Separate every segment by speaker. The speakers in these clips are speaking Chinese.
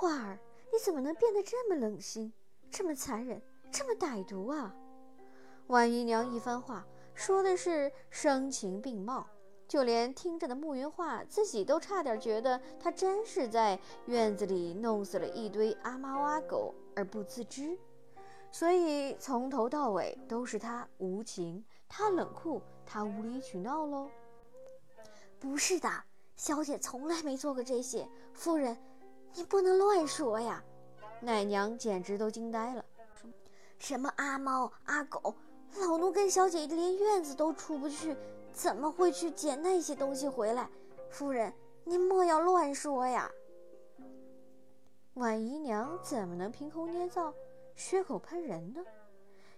Speaker 1: 画儿，你怎么能变得这么冷心，这么残忍，这么歹毒啊？婉姨娘一番话说的是声情并茂，就连听着的慕云画自己都差点觉得她真是在院子里弄死了一堆阿猫阿狗而不自知。所以从头到尾都是他无情，他冷酷，他无理取闹喽。
Speaker 2: 不是的，小姐从来没做过这些。夫人，你不能乱说呀！
Speaker 1: 奶娘简直都惊呆了。
Speaker 2: 什么阿猫阿狗，老奴跟小姐连院子都出不去，怎么会去捡那些东西回来？夫人，您莫要乱说呀！
Speaker 1: 婉姨娘怎么能凭空捏造？血口喷人呢？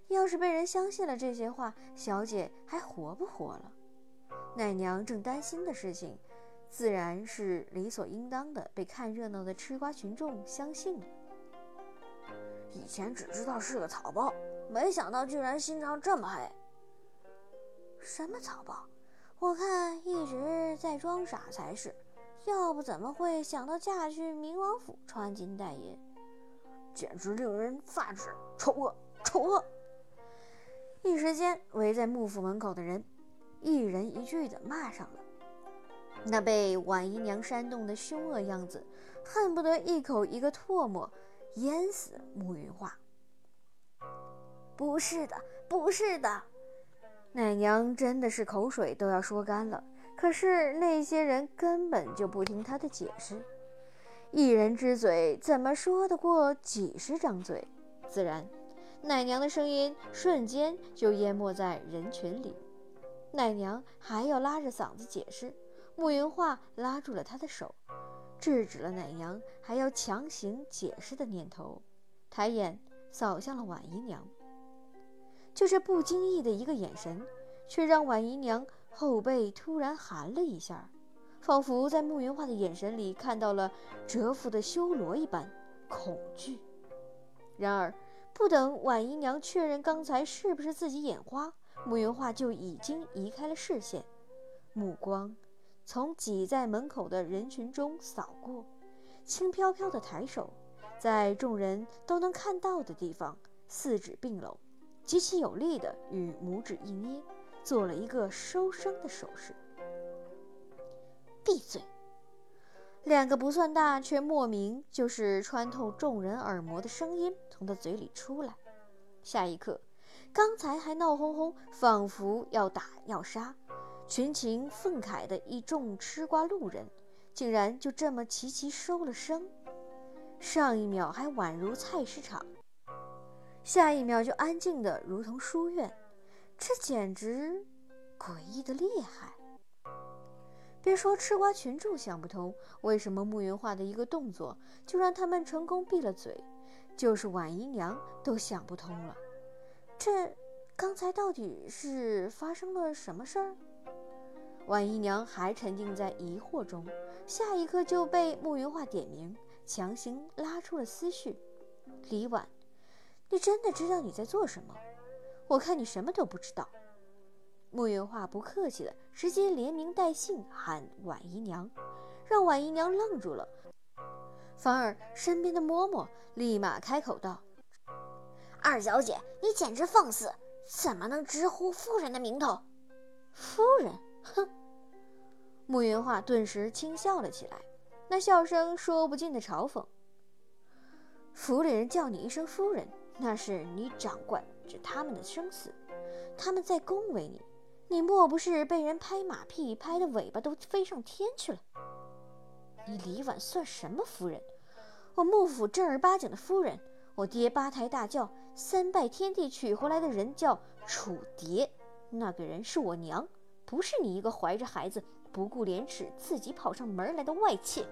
Speaker 1: 要是被人相信了这些话，小姐还活不活了？奶娘正担心的事情，自然是理所应当的被看热闹的吃瓜群众相信了。
Speaker 3: 以前只知道是个草包，没想到居然心肠这么黑。
Speaker 2: 什么草包？我看一直在装傻才是，要不怎么会想到嫁去明王府穿金戴银？
Speaker 3: 简直令人发指！丑恶，丑恶！
Speaker 1: 一时间，围在幕府门口的人一人一句的骂上了。那被婉姨娘煽动的凶恶样子，恨不得一口一个唾沫淹死慕云画。
Speaker 2: 不是的，不是的！
Speaker 1: 奶娘真的是口水都要说干了。可是那些人根本就不听她的解释。一人之嘴怎么说得过几十张嘴？自然，奶娘的声音瞬间就淹没在人群里。奶娘还要拉着嗓子解释，慕云画拉住了她的手，制止了奶娘还要强行解释的念头，抬眼扫向了婉姨娘。就这不经意的一个眼神，却让婉姨娘后背突然寒了一下。仿佛在慕云画的眼神里看到了蛰伏的修罗一般恐惧。然而，不等婉姨娘确认刚才是不是自己眼花，慕云画就已经移开了视线，目光从挤在门口的人群中扫过，轻飘飘的抬手，在众人都能看到的地方，四指并拢，极其有力的与拇指一捏，做了一个收声的手势。闭嘴！两个不算大却莫名就是穿透众人耳膜的声音从他嘴里出来。下一刻，刚才还闹哄哄，仿佛要打要杀，群情愤慨的一众吃瓜路人，竟然就这么齐齐收了声。上一秒还宛如菜市场，下一秒就安静的如同书院，这简直诡异的厉害。别说吃瓜群众想不通，为什么慕云画的一个动作就让他们成功闭了嘴，就是婉姨娘都想不通了。这刚才到底是发生了什么事儿？婉姨娘还沉浸在疑惑中，下一刻就被慕云画点名，强行拉出了思绪。李婉，你真的知道你在做什么？我看你什么都不知道。慕云画不客气的直接连名带姓喊婉姨娘，让婉姨娘愣住了。反而身边的嬷嬷立马开口道：“
Speaker 2: 二小姐，你简直放肆！怎么能直呼夫人的名头？”
Speaker 1: 夫人，哼！慕云画顿时轻笑了起来，那笑声说不尽的嘲讽。府里人叫你一声夫人，那是你掌管着他们的生死，他们在恭维你。你莫不是被人拍马屁拍的尾巴都飞上天去了？你李婉算什么夫人？我幕府正儿八经的夫人。我爹八抬大轿三拜天地娶回来的人叫楚蝶，那个人是我娘，不是你一个怀着孩子不顾廉耻自己跑上门来的外妾。